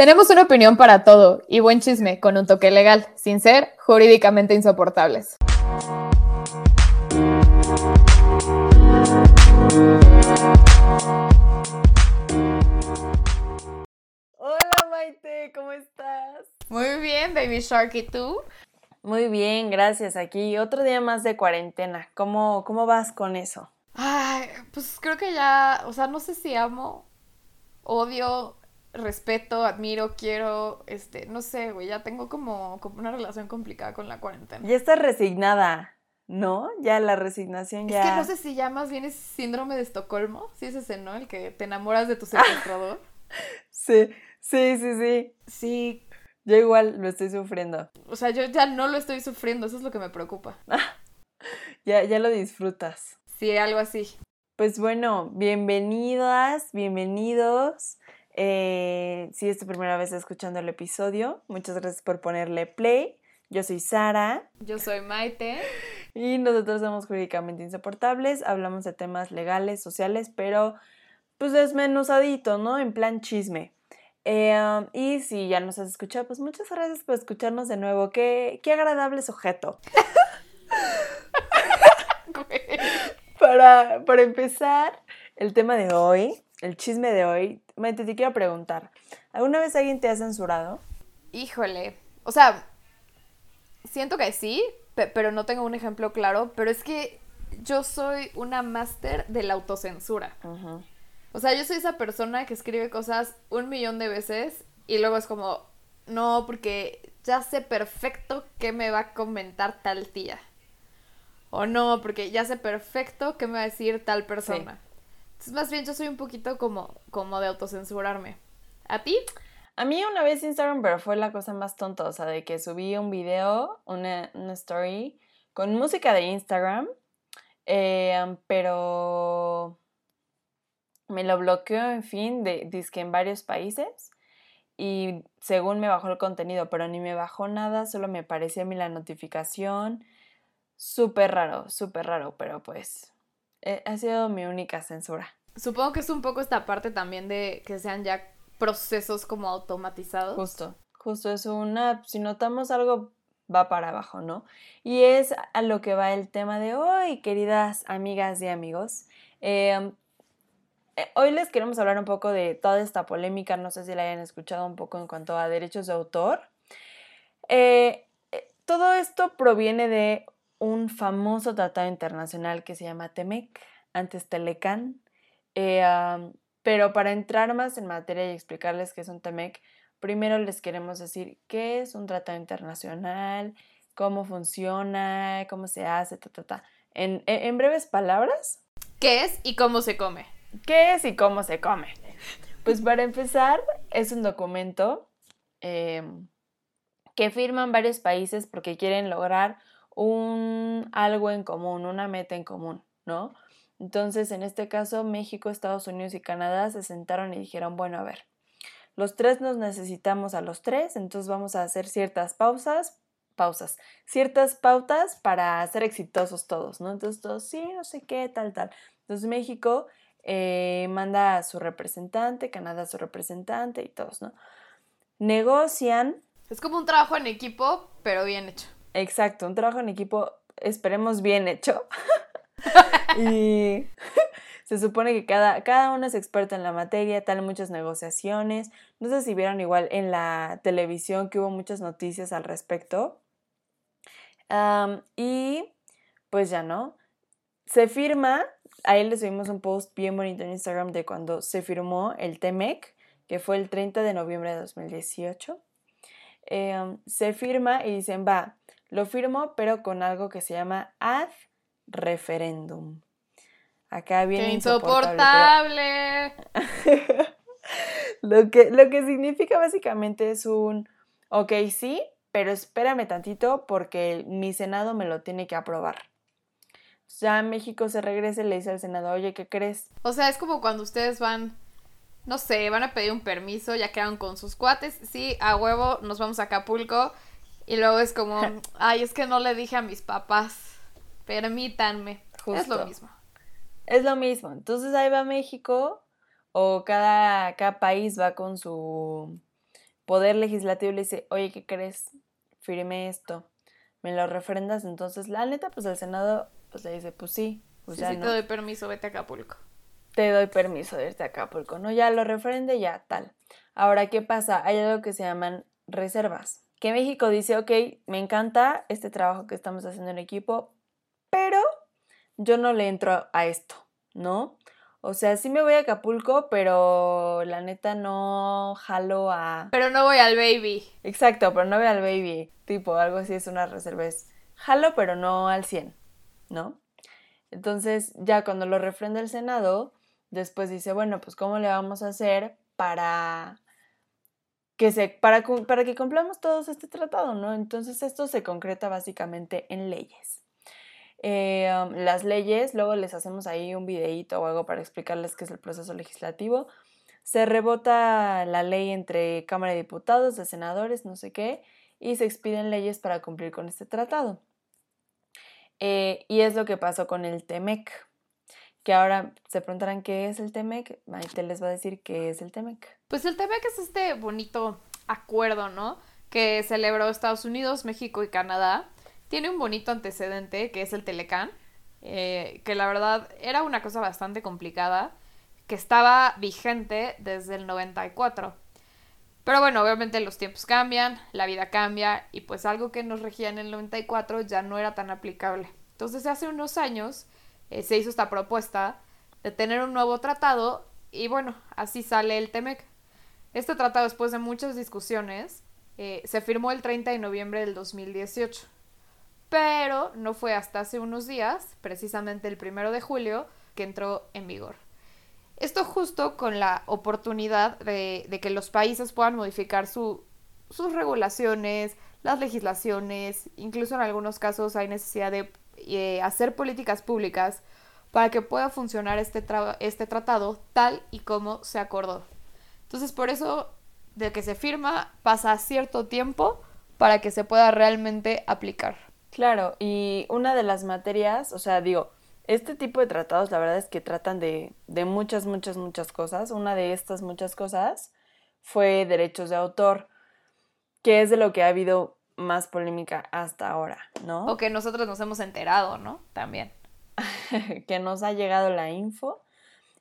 Tenemos una opinión para todo y buen chisme con un toque legal, sin ser jurídicamente insoportables. Hola Maite, ¿cómo estás? Muy bien, Baby Shark, ¿y tú? Muy bien, gracias. Aquí otro día más de cuarentena. ¿Cómo, cómo vas con eso? Ay, pues creo que ya, o sea, no sé si amo, odio, respeto, admiro, quiero, este, no sé, güey, ya tengo como, como una relación complicada con la cuarentena. Ya estás resignada, ¿no? Ya la resignación ya. Es que no sé si ya más bien es síndrome de Estocolmo, si es ese, ¿no? El que te enamoras de tu secuestrador. sí, sí, sí, sí. Sí. Yo igual lo estoy sufriendo. O sea, yo ya no lo estoy sufriendo, eso es lo que me preocupa. ya, ya lo disfrutas. Sí, algo así. Pues bueno, bienvenidas, bienvenidos. Eh, si es tu primera vez escuchando el episodio, muchas gracias por ponerle play. Yo soy Sara. Yo soy Maite. Y nosotros somos jurídicamente insoportables. Hablamos de temas legales, sociales, pero pues desmenuzadito, ¿no? En plan chisme. Eh, y si ya nos has escuchado, pues muchas gracias por escucharnos de nuevo. Qué, qué agradable sujeto. para, para empezar, el tema de hoy, el chisme de hoy, Maite, te quiero preguntar, ¿alguna vez alguien te ha censurado? Híjole, o sea, siento que sí, pero no tengo un ejemplo claro, pero es que yo soy una máster de la autocensura. O sea, yo soy esa persona que escribe cosas un millón de veces y luego es como, no, porque ya sé perfecto qué me va a comentar tal tía. O no, porque ya sé perfecto qué me va a decir tal persona. Entonces, más bien yo soy un poquito como, como de autocensurarme. ¿A ti? A mí una vez Instagram, pero fue la cosa más tonta, o sea, de que subí un video, una, una story, con música de Instagram, eh, pero me lo bloqueó, en fin, de, disque en varios países y según me bajó el contenido, pero ni me bajó nada, solo me aparecía a mí la notificación. Súper raro, súper raro, pero pues eh, ha sido mi única censura. Supongo que es un poco esta parte también de que sean ya procesos como automatizados. Justo, justo es una, si notamos algo va para abajo, ¿no? Y es a lo que va el tema de hoy, queridas amigas y amigos. Em, eh, hoy les queremos hablar un poco de toda esta polémica, no sé si la hayan escuchado un poco en cuanto a derechos de autor. Eh, todo esto proviene de un famoso tratado internacional que se llama TEMEC, antes Telecan. Eh, pero para entrar más en materia y explicarles qué es un TEMEC, primero les queremos decir qué es un tratado internacional, cómo funciona, cómo se hace, ta, ta, ta. En, en breves palabras. ¿Qué es y cómo se come? ¿Qué es y cómo se come? Pues para empezar, es un documento eh, que firman varios países porque quieren lograr un algo en común, una meta en común, ¿no? Entonces, en este caso, México, Estados Unidos y Canadá se sentaron y dijeron, bueno, a ver, los tres nos necesitamos a los tres, entonces vamos a hacer ciertas pausas, pausas, ciertas pautas para ser exitosos todos, ¿no? Entonces todos, sí, no sé qué, tal, tal. Entonces México eh, manda a su representante, Canadá a su representante y todos, ¿no? Negocian. Es como un trabajo en equipo, pero bien hecho. Exacto, un trabajo en equipo, esperemos bien hecho. y se supone que cada, cada uno es experto en la materia, tal, muchas negociaciones. No sé si vieron igual en la televisión que hubo muchas noticias al respecto. y pues ya no. Se firma, ahí les subimos un post bien bonito en Instagram de cuando se firmó el TEMEC, que fue el 30 de noviembre de 2018. Em, se firma y dicen, va, lo firmo, pero con algo que se llama ad referendum. Acá viene. ¡Qué insoportable! lo, que, lo que significa básicamente es un, ok, sí, pero espérame tantito porque mi Senado me lo tiene que aprobar. Ya México se regresa y le dice al Senado, oye, ¿qué crees? O sea, es como cuando ustedes van no sé, van a pedir un permiso, ya quedan con sus cuates, sí, a huevo, nos vamos a Acapulco. Y luego es como, ay, es que no le dije a mis papás, permítanme. Es lo mismo. Es lo mismo. Entonces ahí va México, o cada, cada país va con su Poder Legislativo le dice, oye, ¿qué crees? Firme esto, me lo refrendas. Entonces, la neta, pues el Senado pues le dice, pues sí. Pues sí, sí, te doy permiso, vete a Acapulco. Te doy permiso de irte a Acapulco, ¿no? Ya lo refrende, ya tal. Ahora, ¿qué pasa? Hay algo que se llaman reservas. Que México dice, ok, me encanta este trabajo que estamos haciendo en equipo, pero yo no le entro a esto, ¿no? O sea, sí me voy a Acapulco, pero la neta no jalo a... Pero no voy al baby. Exacto, pero no voy al baby. Tipo, algo así es una reserva. jalo, pero no al 100, ¿no? Entonces, ya cuando lo refrenda el Senado, después dice, bueno, pues ¿cómo le vamos a hacer para que, se, para, para que cumplamos todos este tratado, ¿no? Entonces, esto se concreta básicamente en leyes. Eh, um, las leyes, luego les hacemos ahí un videíto o algo para explicarles qué es el proceso legislativo. Se rebota la ley entre Cámara de Diputados, de senadores, no sé qué, y se expiden leyes para cumplir con este tratado. Eh, y es lo que pasó con el TEMEC, que ahora se preguntarán qué es el TEMEC. Maite les va a decir qué es el TEMEC. Pues el TEMEC es este bonito acuerdo, ¿no? Que celebró Estados Unidos, México y Canadá tiene un bonito antecedente que es el Telecán, eh, que la verdad era una cosa bastante complicada, que estaba vigente desde el 94. Pero bueno, obviamente los tiempos cambian, la vida cambia y pues algo que nos regía en el 94 ya no era tan aplicable. Entonces hace unos años eh, se hizo esta propuesta de tener un nuevo tratado y bueno, así sale el TEMEC. Este tratado después de muchas discusiones eh, se firmó el 30 de noviembre del 2018 pero no fue hasta hace unos días, precisamente el primero de julio, que entró en vigor. Esto justo con la oportunidad de, que los países puedan modificar sus regulaciones, las legislaciones, incluso en algunos casos hay necesidad de eh, hacer políticas públicas para que pueda funcionar este, este tratado tal y como se acordó. Entonces, por eso, de que se firma, pasa cierto tiempo para que se pueda realmente aplicar. Claro, y una de las materias, o sea, digo, este tipo de tratados la verdad es que tratan de, de muchas, muchas, muchas cosas. Una de estas muchas cosas fue derechos de autor, que es de lo que ha habido más polémica hasta ahora, ¿no? O que nosotros nos hemos enterado, ¿no? También. que nos ha llegado la info.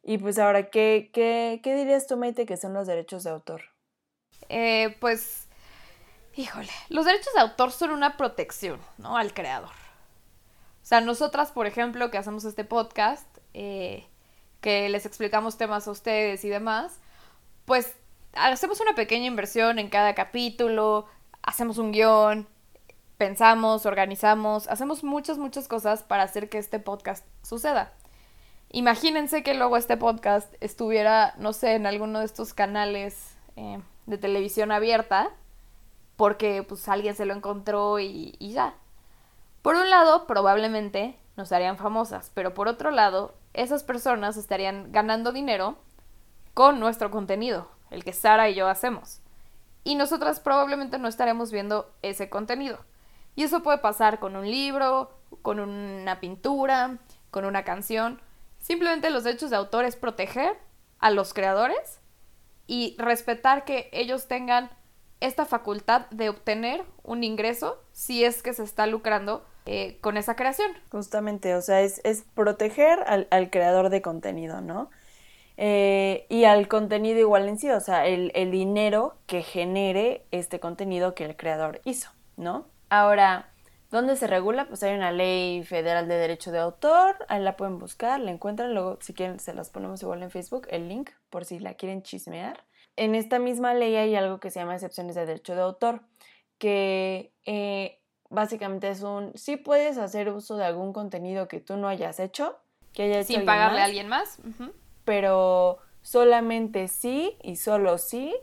Y pues ahora, ¿qué, qué, qué dirías tú, Maite, que son los derechos de autor? Eh, pues Híjole, los derechos de autor son una protección, ¿no? Al creador. O sea, nosotras, por ejemplo, que hacemos este podcast, eh, que les explicamos temas a ustedes y demás, pues hacemos una pequeña inversión en cada capítulo, hacemos un guion, pensamos, organizamos, hacemos muchas, muchas cosas para hacer que este podcast suceda. Imagínense que luego este podcast estuviera, no sé, en alguno de estos canales eh, de televisión abierta porque pues alguien se lo encontró y, ya. Por un lado, probablemente nos harían famosas, pero por otro lado, esas personas estarían ganando dinero con nuestro contenido, el que Sara y yo hacemos. Y nosotras probablemente no estaremos viendo ese contenido. Y eso puede pasar con un libro, con una pintura, con una canción. Simplemente los derechos de autor es proteger a los creadores y respetar que ellos tengan esta facultad de obtener un ingreso si es que se está lucrando eh, con esa creación. Justamente, o sea, es, proteger al, creador de contenido, ¿no? Eh, y al contenido igual en sí, o sea, el, el, dinero que genere este contenido que el creador hizo, ¿no? Ahora, ¿dónde se regula? Pues hay una ley federal de derecho de autor, ahí la pueden buscar, la encuentran, luego si quieren se las ponemos igual en Facebook, el link, por si la quieren chismear en esta misma ley hay algo que se llama excepciones de derecho de autor, que eh, básicamente es un, sí puedes hacer uso de algún contenido que tú no hayas hecho, que haya Sin pagarle a alguien más. Pero solamente sí y solo sí,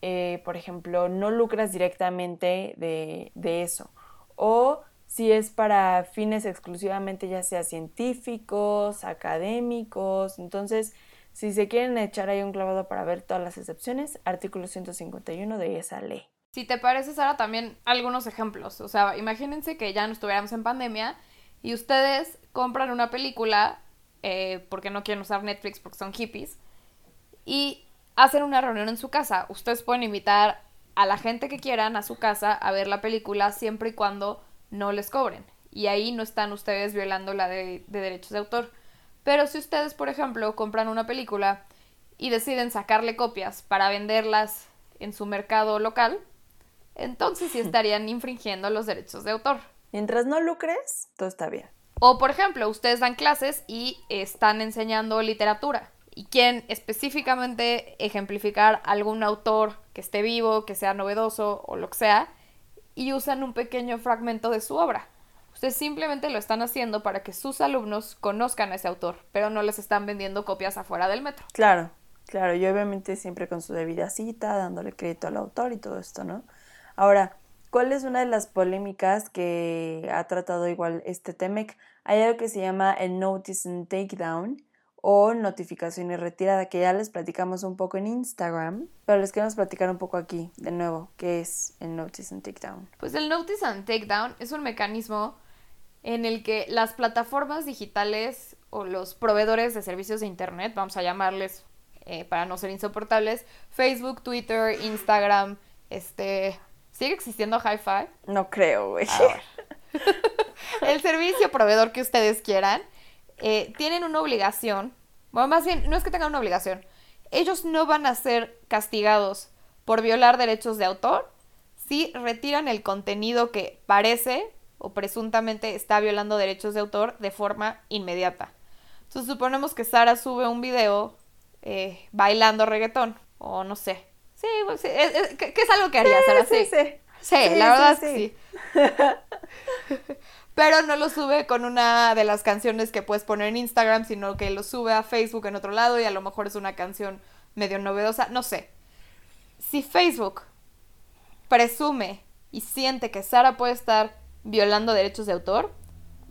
eh, por ejemplo, no lucras directamente de, de eso. O si es para fines exclusivamente ya sea científicos, académicos, entonces si se quieren echar ahí un clavado para ver todas las excepciones, artículo 151 de esa ley. Si te parece, Sara, también algunos ejemplos. O sea, imagínense que ya no estuviéramos en pandemia y ustedes compran una película eh, porque no quieren usar Netflix porque son hippies y hacen una reunión en su casa. Ustedes pueden invitar a la gente que quieran a su casa a ver la película siempre y cuando no les cobren. Y ahí no están ustedes violando la de, de derechos de autor. Pero si ustedes, por ejemplo, compran una película y deciden sacarle copias para venderlas en su mercado local, entonces sí estarían infringiendo los derechos de autor. Mientras no lucres, todo está bien. O, por ejemplo, ustedes dan clases y están enseñando literatura y quieren específicamente ejemplificar algún autor que esté vivo, que sea novedoso o lo que sea, y usan un pequeño fragmento de su obra. Ustedes simplemente lo están haciendo para que sus alumnos conozcan a ese autor, pero no les están vendiendo copias afuera del metro. Claro, claro, y obviamente siempre con su debida cita, dándole crédito al autor y todo esto, ¿no? Ahora, ¿cuál es una de las polémicas que ha tratado igual este TEMEC? Hay algo que se llama el Notice and Takedown o notificación y retirada, que ya les platicamos un poco en Instagram, pero les queremos platicar un poco aquí, de nuevo, qué es el Notice and Takedown. Pues el Notice and Takedown es un mecanismo en el que las plataformas digitales o los proveedores de servicios de Internet, vamos a llamarles eh, para no ser insoportables, Facebook, Twitter, Instagram, este... ¿Sigue existiendo Hi-Fi? No creo, güey. el servicio proveedor que ustedes quieran, eh, tienen una obligación, bueno, más bien, no es que tengan una obligación, ellos no van a ser castigados por violar derechos de autor si retiran el contenido que parece o presuntamente está violando derechos de autor de forma inmediata. Entonces suponemos que Sara sube un video eh, bailando reggaetón, o no sé. Sí, pues, es, que, es algo que haría Sara, sí. Sí, sí. la verdad sí. Pero no lo sube con una de las canciones que puedes poner en Instagram, sino que lo sube a Facebook en otro lado y a lo mejor es una canción medio novedosa, no sé. Si Facebook presume y siente que Sara puede estar violando derechos de autor,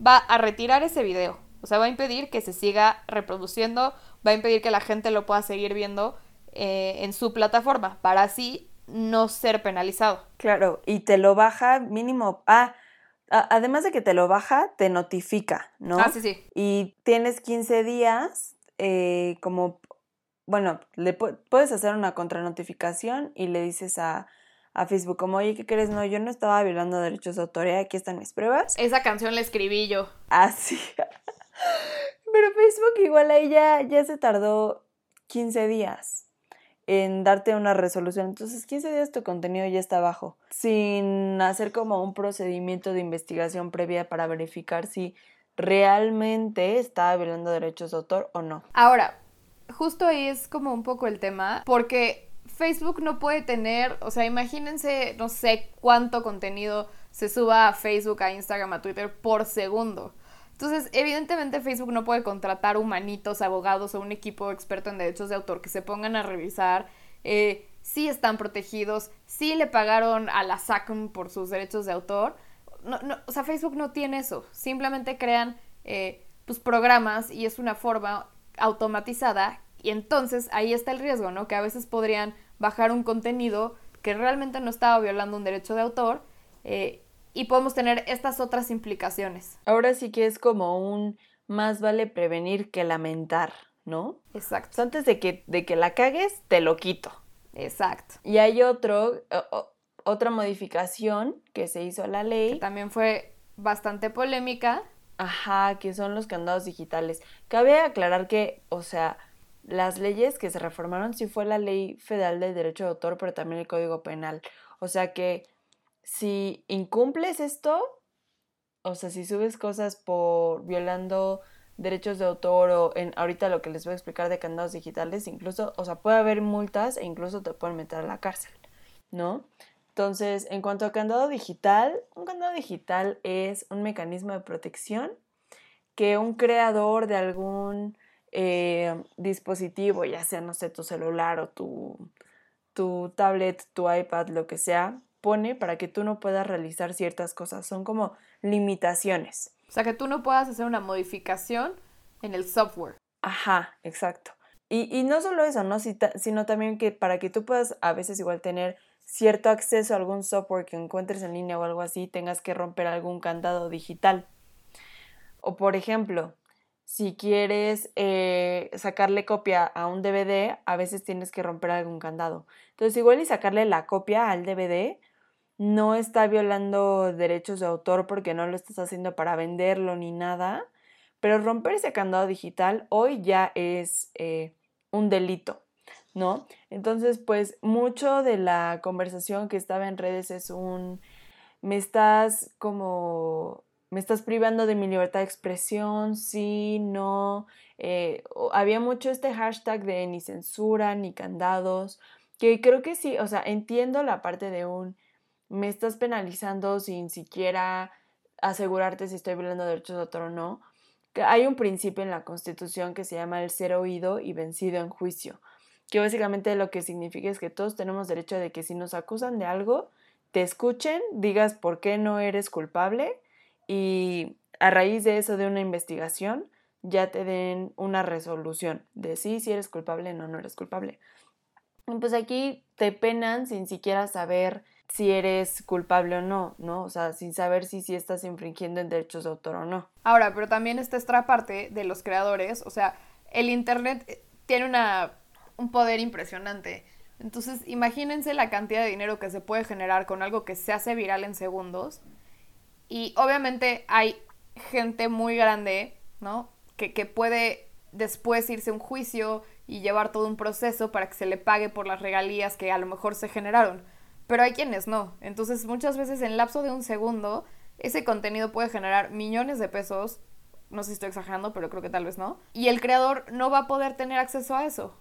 va a retirar ese video. O sea, va a impedir que se siga reproduciendo, va a impedir que la gente lo pueda seguir viendo eh, en su plataforma, para así no ser penalizado. Claro, y te lo baja mínimo. Ah, además de que te lo baja, te notifica, ¿no? Ah, sí, sí. Y tienes 15 días eh, como, bueno, le puedes hacer una contranotificación y le dices a, a Facebook como, oye, ¿qué crees? No, yo no estaba violando derechos de autoría, aquí están mis pruebas. Esa canción la escribí yo. Ah, sí. Pero Facebook igual ahí ya, ya se tardó 15 días en darte una resolución. Entonces, 15 días tu contenido ya está abajo, sin hacer como un procedimiento de investigación previa para verificar si realmente está violando derechos de autor o no. Ahora, justo ahí es como un poco el tema, porque Facebook no puede tener, o sea, imagínense, no sé cuánto contenido se suba a Facebook, a Instagram, a Twitter por segundo. Entonces, evidentemente Facebook no puede contratar humanitos, abogados o un equipo experto en derechos de autor que se pongan a revisar eh, si están protegidos, si le pagaron a la SACM por sus derechos de autor. No, no, o sea, Facebook no tiene eso. Simplemente crean eh, pues, programas y es una forma automatizada y entonces ahí está el riesgo, ¿no? Que a veces podrían bajar un contenido que realmente no estaba violando un derecho de autor eh, y podemos tener estas otras implicaciones. Ahora sí que es como un más vale prevenir que lamentar, ¿no? Exacto. antes de que, de que la cagues, te lo quito. Exacto. Y hay otro, otra modificación que se hizo a la ley. Que también fue bastante polémica. Ajá, que son los candados digitales. Cabe aclarar que, o sea, las leyes que se reformaron sí fue la ley federal del derecho de autor, pero también el código penal. O sea que si incumples esto, o sea, si subes cosas por violando derechos de autor o en ahorita lo que les voy a explicar de candados digitales, incluso, o sea, puede haber multas e incluso te pueden meter a la cárcel, ¿no? Entonces, en cuanto a candado digital, un candado digital es un mecanismo de protección que un creador de algún eh, dispositivo, ya sea, no sé, tu celular o tu, tu tablet, tu iPad, lo que sea, pone para que tú no puedas realizar ciertas cosas. Son como limitaciones. O sea, que tú no puedas hacer una modificación en el software. Ajá, exacto. Y, y no solo eso, ¿no? sino también que para que tú puedas a veces igual tener cierto acceso a algún software que encuentres en línea o algo así, tengas que romper algún candado digital. O por ejemplo, si quieres eh, sacarle copia a un DVD, a veces tienes que romper algún candado. Entonces, igual y sacarle la copia al DVD no está violando derechos de autor porque no lo estás haciendo para venderlo ni nada, pero romper ese candado digital hoy ya es eh, un delito, ¿no? Entonces, pues mucho de la conversación que estaba en redes es un, me estás como, me estás privando de mi libertad de expresión, sí, no, eh, había mucho este hashtag de ni censura, ni candados, que creo que sí, o sea, entiendo la parte de un, me estás penalizando sin siquiera asegurarte si estoy violando derechos de autor o no. Hay un principio en la Constitución que se llama el ser oído y vencido en juicio, que básicamente lo que significa es que todos tenemos derecho de que si nos acusan de algo, te escuchen, digas por qué no eres culpable y a raíz de eso de una investigación ya te den una resolución de sí, si eres culpable o no, no eres culpable. pues aquí te penan sin siquiera saber si eres culpable o no, ¿no? O sea, sin saber si, estás infringiendo en derechos de autor o no. Ahora, pero también está esta parte de los creadores, o sea, el Internet eh, tiene una, un poder impresionante. Entonces, imagínense la cantidad de dinero que se puede generar con algo que se hace viral en segundos. Y obviamente hay gente muy grande, ¿no? Que, que puede después irse a un juicio y llevar todo un proceso para que se le pague por las regalías que a lo mejor se generaron pero hay quienes no. Entonces muchas veces en lapso de un segundo ese contenido puede generar millones de pesos, no sé si estoy exagerando, pero creo que tal vez no, y el creador no va a poder tener acceso a eso.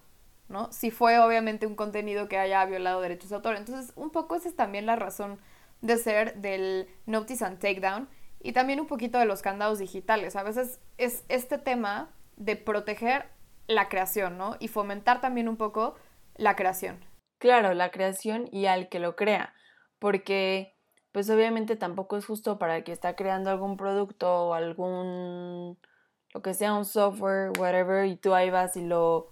¿no? Si fue obviamente un contenido que haya violado derechos de autor. Entonces, un poco esa es también la razón de ser del Notice and Takedown y también un poquito de los candados digitales. A veces es este tema de proteger la creación, ¿no? Y fomentar también un poco la creación. Claro, la creación y al que lo crea, porque pues obviamente tampoco es justo para el que está creando algún producto o algún, lo que sea, un software, whatever, y tú ahí vas y lo,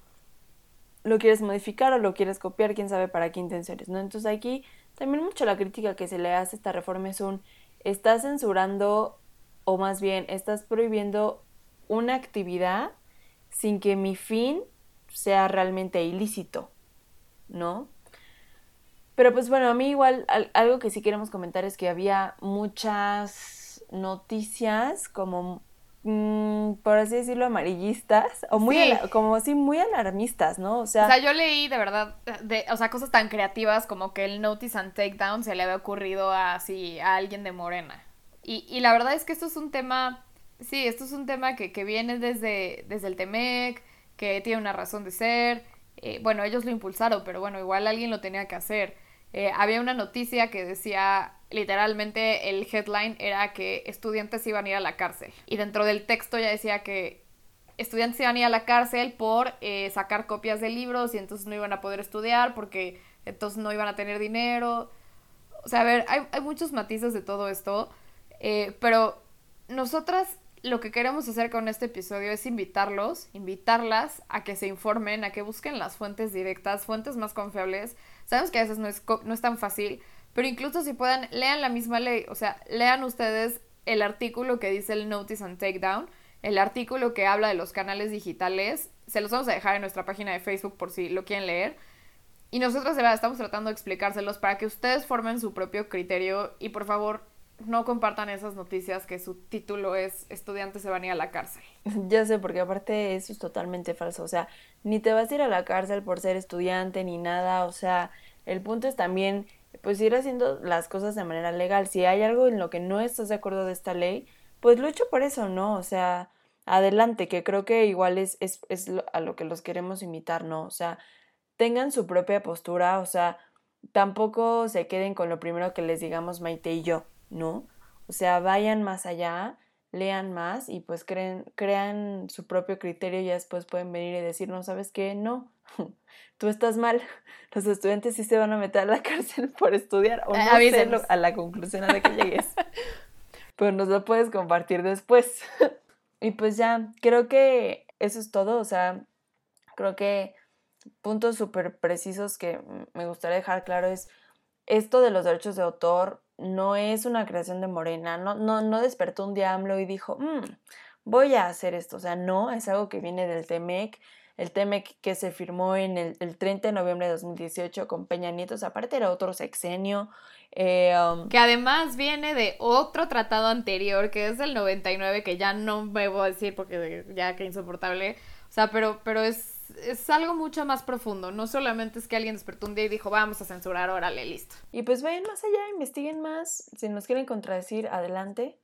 lo quieres modificar o lo quieres copiar, quién sabe para qué intenciones, ¿no? Entonces aquí también mucho la crítica que se le hace a esta reforma es un, estás censurando o más bien estás prohibiendo una actividad sin que mi fin sea realmente ilícito, ¿no? Pero pues bueno, a mí igual algo que sí queremos comentar es que había muchas noticias como, mm, por así decirlo, amarillistas o muy, como así, muy alarmistas, ¿no? O sea, o sea, yo leí de verdad, de, o sea, cosas tan creativas como que el Notice and Takedown se le había ocurrido así a alguien de Morena. Y, y la verdad es que esto es un tema, sí, esto es un tema que, que viene desde, desde el TEMEC, que tiene una razón de ser. Eh, bueno, ellos lo impulsaron, pero bueno, igual alguien lo tenía que hacer. Eh, había una noticia que decía, literalmente el headline era que estudiantes iban a ir a la cárcel. Y dentro del texto ya decía que estudiantes iban a ir a la cárcel por eh, sacar copias de libros y entonces no iban a poder estudiar porque entonces no iban a tener dinero. O sea, a ver, hay, muchos matices de todo esto, eh, pero nosotras lo que queremos hacer con este episodio es invitarlos, invitarlas a que se informen, a que busquen las fuentes directas, fuentes más confiables. Sabemos que a veces no es, no es tan fácil, pero incluso si puedan, lean la misma ley, o sea, lean ustedes el artículo que dice el Notice and Takedown, el artículo que habla de los canales digitales, se los vamos a dejar en nuestra página de Facebook por si lo quieren leer. Y nosotros de verdad estamos tratando de explicárselos para que ustedes formen su propio criterio y por favor no compartan esas noticias que su título es estudiante se van a ir a la cárcel. Ya sé, porque aparte eso es totalmente falso. O sea, ni te vas a ir a la cárcel por ser estudiante ni nada. O sea, el punto es también, pues ir haciendo las cosas de manera legal. Si hay algo en lo que no estás de acuerdo de esta ley, pues lucho por eso, ¿no? O sea, adelante, que creo que igual es, es, es a lo que los queremos invitar, ¿no? O sea, tengan su propia postura, o sea, tampoco se queden con lo primero que les digamos Maite y yo. ¿No? O sea, vayan más allá, lean más y pues creen, crean su propio criterio y después pueden venir y decir, no, ¿sabes qué? No, tú estás mal. Los estudiantes sí se van a meter a la cárcel por estudiar o no sé a la conclusión a la que llegues. Pero nos lo puedes compartir después. y pues ya, creo que eso es todo. O sea, creo que puntos súper precisos que me gustaría dejar claro es esto de los derechos de autor no es una creación de Morena, no, no, no despertó un diablo y dijo, mm, voy a hacer esto. O sea, no, es algo que viene del TEMEC, el TEMEC que se firmó en el, 30 de noviembre de 2018 con Peña Nieto, aparte era otro sexenio. Eh, um, que además viene de otro tratado anterior, que es del 99, que ya no me voy a decir porque ya que insoportable. O sea, pero, pero es, es algo mucho más profundo. No solamente es que alguien despertó un día y dijo, vamos a censurar, órale, listo. Y pues vayan más allá, investiguen más. Si nos quieren contradecir, adelante.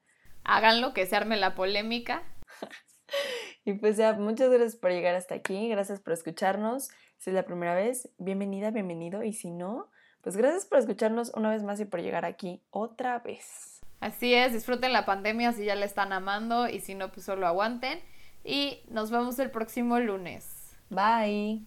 Háganlo, que se arme la polémica. y pues ya, muchas gracias por llegar hasta aquí, gracias por escucharnos. Si es la primera vez, bienvenida, bienvenido. Y si no, pues gracias por escucharnos una vez más y por llegar aquí otra vez. Así es, disfruten la pandemia si ya la están amando y si no, pues solo aguanten. Y nos vemos el próximo lunes. Bye.